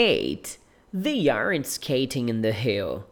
8. They aren't skating in the hill.